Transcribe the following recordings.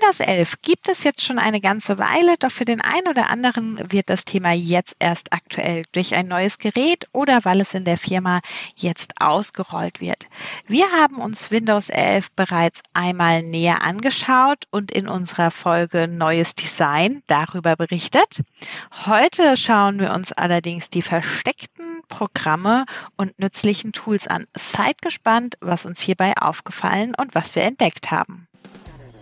Windows 11 gibt es jetzt schon eine ganze Weile, doch für den einen oder anderen wird das Thema jetzt erst aktuell durch ein neues Gerät oder weil es in der Firma jetzt ausgerollt wird. Wir haben uns Windows 11 bereits einmal näher angeschaut und in unserer Folge Neues Design darüber berichtet. Heute schauen wir uns allerdings die versteckten Programme und nützlichen Tools an. Seid gespannt, was uns hierbei aufgefallen und was wir entdeckt haben.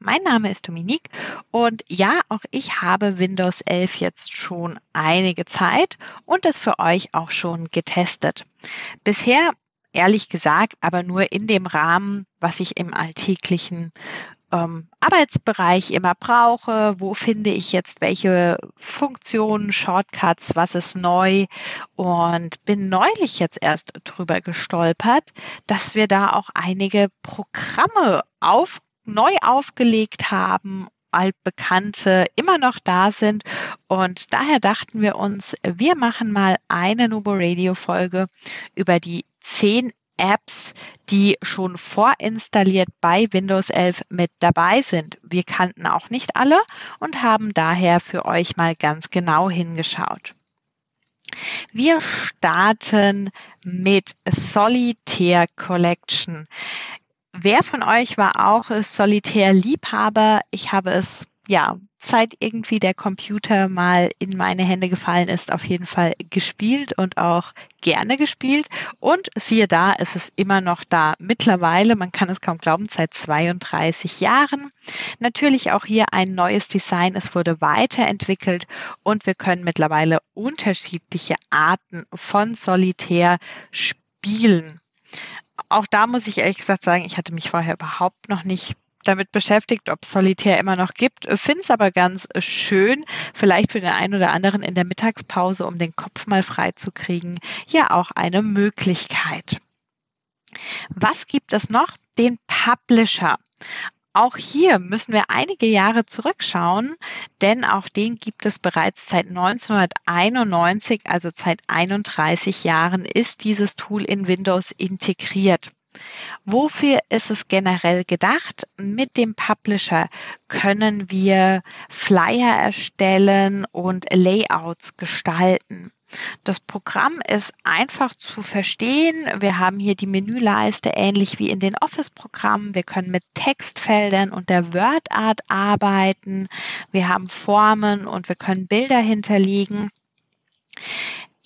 Mein Name ist Dominique und ja, auch ich habe Windows 11 jetzt schon einige Zeit und es für euch auch schon getestet. Bisher, ehrlich gesagt, aber nur in dem Rahmen, was ich im alltäglichen ähm, Arbeitsbereich immer brauche, wo finde ich jetzt welche Funktionen, Shortcuts, was ist neu und bin neulich jetzt erst drüber gestolpert, dass wir da auch einige Programme auf neu aufgelegt haben, altbekannte immer noch da sind. Und daher dachten wir uns, wir machen mal eine Nubo Radio Folge über die zehn Apps, die schon vorinstalliert bei Windows 11 mit dabei sind. Wir kannten auch nicht alle und haben daher für euch mal ganz genau hingeschaut. Wir starten mit Solitaire Collection. Wer von euch war auch Solitär-Liebhaber? Ich habe es ja, seit irgendwie der Computer mal in meine Hände gefallen ist, auf jeden Fall gespielt und auch gerne gespielt. Und siehe da, es ist immer noch da. Mittlerweile, man kann es kaum glauben, seit 32 Jahren. Natürlich auch hier ein neues Design. Es wurde weiterentwickelt und wir können mittlerweile unterschiedliche Arten von Solitär spielen auch da muss ich ehrlich gesagt sagen, ich hatte mich vorher überhaupt noch nicht damit beschäftigt, ob es Solitär immer noch gibt. Finde es aber ganz schön, vielleicht für den einen oder anderen in der Mittagspause, um den Kopf mal frei zu kriegen, ja auch eine Möglichkeit. Was gibt es noch? Den Publisher. Auch hier müssen wir einige Jahre zurückschauen, denn auch den gibt es bereits seit 1991, also seit 31 Jahren ist dieses Tool in Windows integriert. Wofür ist es generell gedacht? Mit dem Publisher können wir Flyer erstellen und Layouts gestalten. Das Programm ist einfach zu verstehen. Wir haben hier die Menüleiste ähnlich wie in den Office-Programmen. Wir können mit Textfeldern und der WordArt arbeiten. Wir haben Formen und wir können Bilder hinterlegen.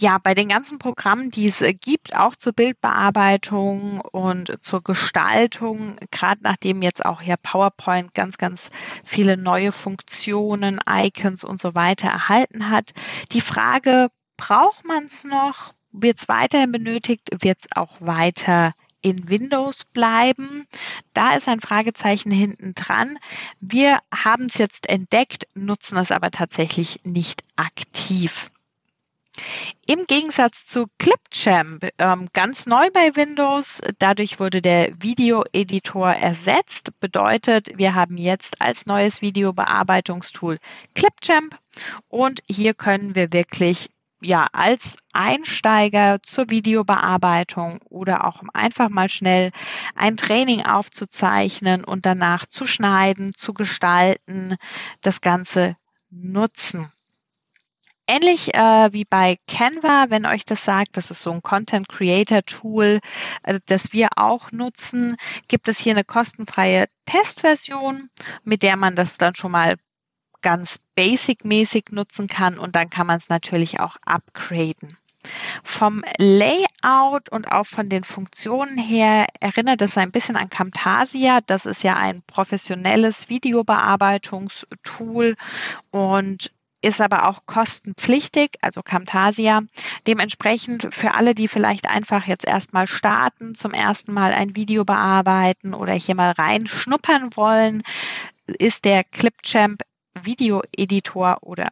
Ja, bei den ganzen Programmen, die es gibt, auch zur Bildbearbeitung und zur Gestaltung, gerade nachdem jetzt auch ja PowerPoint ganz, ganz viele neue Funktionen, Icons und so weiter erhalten hat. Die Frage, braucht man es noch? Wird es weiterhin benötigt? Wird es auch weiter in Windows bleiben? Da ist ein Fragezeichen hinten dran. Wir haben es jetzt entdeckt, nutzen es aber tatsächlich nicht aktiv. Im Gegensatz zu Clipchamp, ähm, ganz neu bei Windows, dadurch wurde der Videoeditor ersetzt, bedeutet, wir haben jetzt als neues Videobearbeitungstool Clipchamp und hier können wir wirklich ja, als Einsteiger zur Videobearbeitung oder auch um einfach mal schnell ein Training aufzuzeichnen und danach zu schneiden, zu gestalten, das Ganze nutzen. Ähnlich äh, wie bei Canva, wenn euch das sagt, das ist so ein Content Creator Tool, also das wir auch nutzen, gibt es hier eine kostenfreie Testversion, mit der man das dann schon mal ganz basic-mäßig nutzen kann und dann kann man es natürlich auch upgraden. Vom Layout und auch von den Funktionen her erinnert es ein bisschen an Camtasia. Das ist ja ein professionelles Videobearbeitungstool und ist aber auch kostenpflichtig, also Camtasia. Dementsprechend für alle, die vielleicht einfach jetzt erstmal starten, zum ersten Mal ein Video bearbeiten oder hier mal reinschnuppern wollen, ist der Clipchamp Videoeditor oder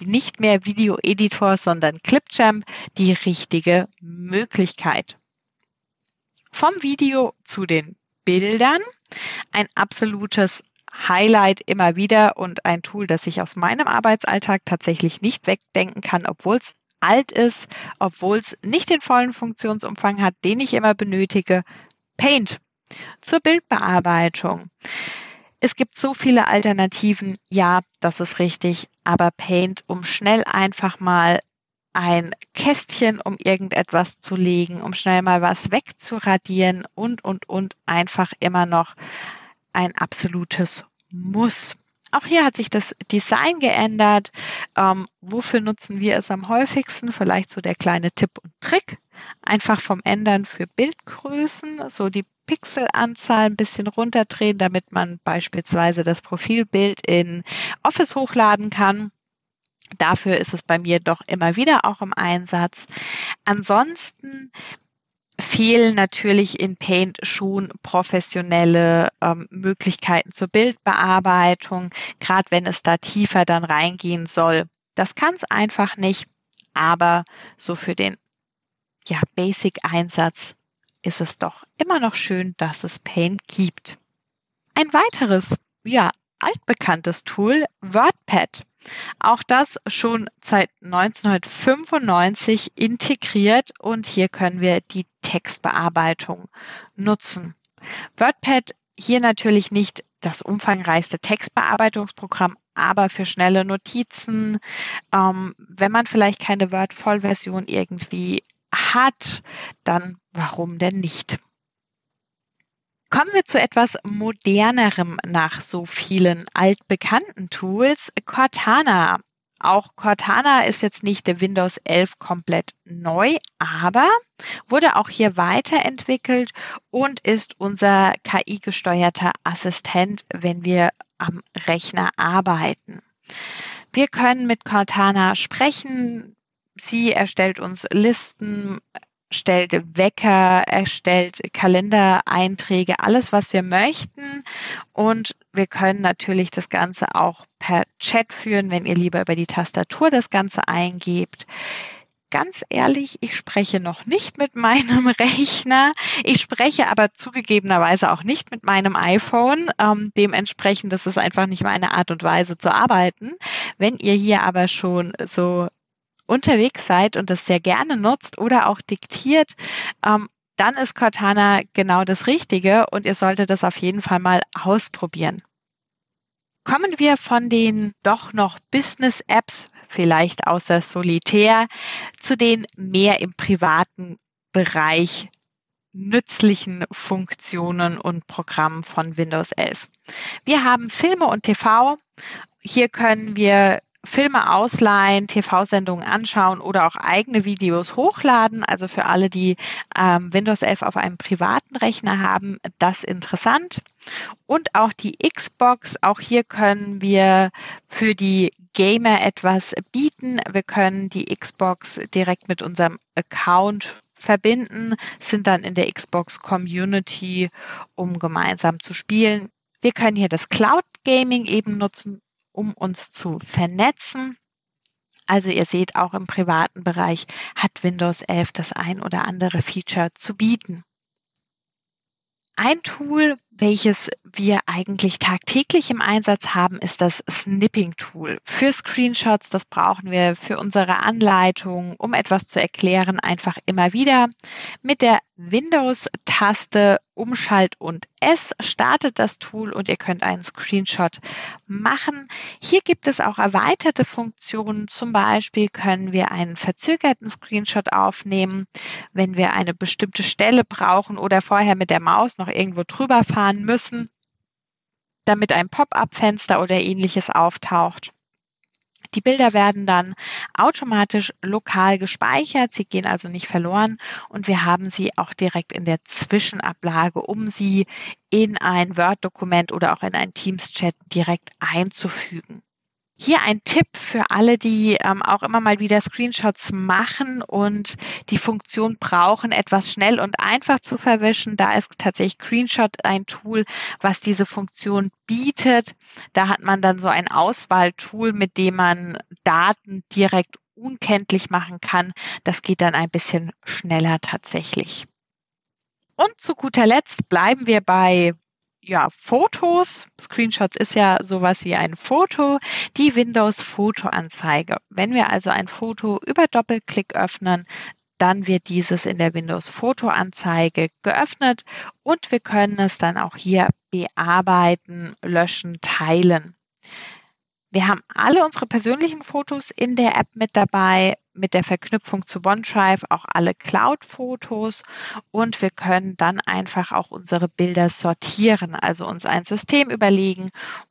nicht mehr Video-Editor, sondern Clipchamp die richtige Möglichkeit. Vom Video zu den Bildern. Ein absolutes Highlight immer wieder und ein Tool, das ich aus meinem Arbeitsalltag tatsächlich nicht wegdenken kann, obwohl es alt ist, obwohl es nicht den vollen Funktionsumfang hat, den ich immer benötige. Paint zur Bildbearbeitung. Es gibt so viele Alternativen, ja, das ist richtig, aber Paint, um schnell einfach mal ein Kästchen, um irgendetwas zu legen, um schnell mal was wegzuradieren und, und, und einfach immer noch ein absolutes Muss. Auch hier hat sich das Design geändert. Ähm, wofür nutzen wir es am häufigsten? Vielleicht so der kleine Tipp und Trick. Einfach vom Ändern für Bildgrößen, so die Pixelanzahl ein bisschen runterdrehen, damit man beispielsweise das Profilbild in Office hochladen kann. Dafür ist es bei mir doch immer wieder auch im Einsatz. Ansonsten fehlen natürlich in Paint schon professionelle ähm, Möglichkeiten zur Bildbearbeitung, gerade wenn es da tiefer dann reingehen soll. Das kann es einfach nicht, aber so für den ja, Basic-Einsatz ist es doch immer noch schön, dass es Paint gibt. Ein weiteres, ja, altbekanntes Tool, WordPad. Auch das schon seit 1995 integriert und hier können wir die Textbearbeitung nutzen. WordPad hier natürlich nicht das umfangreichste Textbearbeitungsprogramm, aber für schnelle Notizen, ähm, wenn man vielleicht keine Word-Vollversion irgendwie hat, dann warum denn nicht? Kommen wir zu etwas modernerem nach so vielen altbekannten Tools. Cortana. Auch Cortana ist jetzt nicht der Windows 11 komplett neu, aber wurde auch hier weiterentwickelt und ist unser KI-gesteuerter Assistent, wenn wir am Rechner arbeiten. Wir können mit Cortana sprechen. Sie erstellt uns Listen, stellt Wecker, erstellt Kalendereinträge, alles, was wir möchten. Und wir können natürlich das Ganze auch per Chat führen, wenn ihr lieber über die Tastatur das Ganze eingebt. Ganz ehrlich, ich spreche noch nicht mit meinem Rechner. Ich spreche aber zugegebenerweise auch nicht mit meinem iPhone. Ähm, dementsprechend, das ist einfach nicht meine Art und Weise zu arbeiten. Wenn ihr hier aber schon so unterwegs seid und das sehr gerne nutzt oder auch diktiert, ähm, dann ist Cortana genau das Richtige und ihr solltet das auf jeden Fall mal ausprobieren. Kommen wir von den doch noch Business-Apps, vielleicht außer Solitär, zu den mehr im privaten Bereich nützlichen Funktionen und Programmen von Windows 11. Wir haben Filme und TV. Hier können wir Filme ausleihen, TV-Sendungen anschauen oder auch eigene Videos hochladen. Also für alle, die ähm, Windows 11 auf einem privaten Rechner haben, das interessant. Und auch die Xbox, auch hier können wir für die Gamer etwas bieten. Wir können die Xbox direkt mit unserem Account verbinden, sind dann in der Xbox Community, um gemeinsam zu spielen. Wir können hier das Cloud Gaming eben nutzen um uns zu vernetzen. Also ihr seht, auch im privaten Bereich hat Windows 11 das ein oder andere Feature zu bieten. Ein Tool, welches wir eigentlich tagtäglich im Einsatz haben, ist das Snipping-Tool. Für Screenshots, das brauchen wir für unsere Anleitung, um etwas zu erklären, einfach immer wieder. Mit der Windows-Taste Umschalt und S startet das Tool und ihr könnt einen Screenshot machen. Hier gibt es auch erweiterte Funktionen. Zum Beispiel können wir einen verzögerten Screenshot aufnehmen, wenn wir eine bestimmte Stelle brauchen oder vorher mit der Maus noch irgendwo drüber fahren müssen, damit ein Pop-up-Fenster oder ähnliches auftaucht. Die Bilder werden dann automatisch lokal gespeichert. Sie gehen also nicht verloren und wir haben sie auch direkt in der Zwischenablage, um sie in ein Word-Dokument oder auch in ein Teams-Chat direkt einzufügen. Hier ein Tipp für alle, die ähm, auch immer mal wieder Screenshots machen und die Funktion brauchen, etwas schnell und einfach zu verwischen. Da ist tatsächlich Screenshot ein Tool, was diese Funktion bietet. Da hat man dann so ein Auswahltool, mit dem man Daten direkt unkenntlich machen kann. Das geht dann ein bisschen schneller tatsächlich. Und zu guter Letzt bleiben wir bei ja, Fotos. Screenshots ist ja sowas wie ein Foto. Die Windows Fotoanzeige. Wenn wir also ein Foto über Doppelklick öffnen, dann wird dieses in der Windows Fotoanzeige geöffnet und wir können es dann auch hier bearbeiten, löschen, teilen. Wir haben alle unsere persönlichen Fotos in der App mit dabei, mit der Verknüpfung zu OneDrive auch alle Cloud-Fotos und wir können dann einfach auch unsere Bilder sortieren, also uns ein System überlegen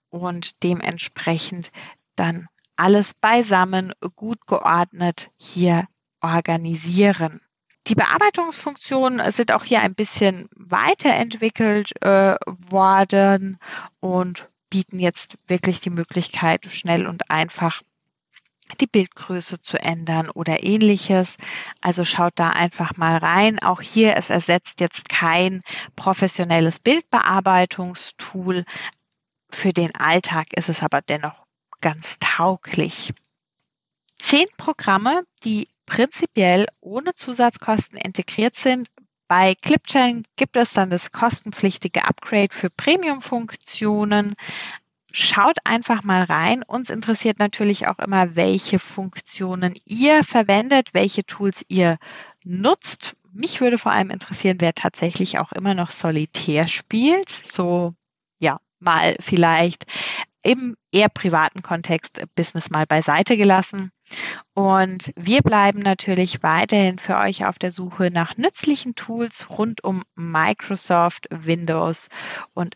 und dementsprechend dann alles beisammen, gut geordnet hier organisieren. Die Bearbeitungsfunktionen sind auch hier ein bisschen weiterentwickelt äh, worden und bieten jetzt wirklich die Möglichkeit, schnell und einfach die Bildgröße zu ändern oder ähnliches. Also schaut da einfach mal rein. Auch hier, es ersetzt jetzt kein professionelles Bildbearbeitungstool. Für den Alltag ist es aber dennoch ganz tauglich. Zehn Programme, die prinzipiell ohne Zusatzkosten integriert sind, bei Clipchain gibt es dann das kostenpflichtige Upgrade für Premium-Funktionen. Schaut einfach mal rein. Uns interessiert natürlich auch immer, welche Funktionen ihr verwendet, welche Tools ihr nutzt. Mich würde vor allem interessieren, wer tatsächlich auch immer noch solitär spielt. So, ja, mal vielleicht im eher privaten Kontext Business mal beiseite gelassen. Und wir bleiben natürlich weiterhin für euch auf der Suche nach nützlichen Tools rund um Microsoft, Windows und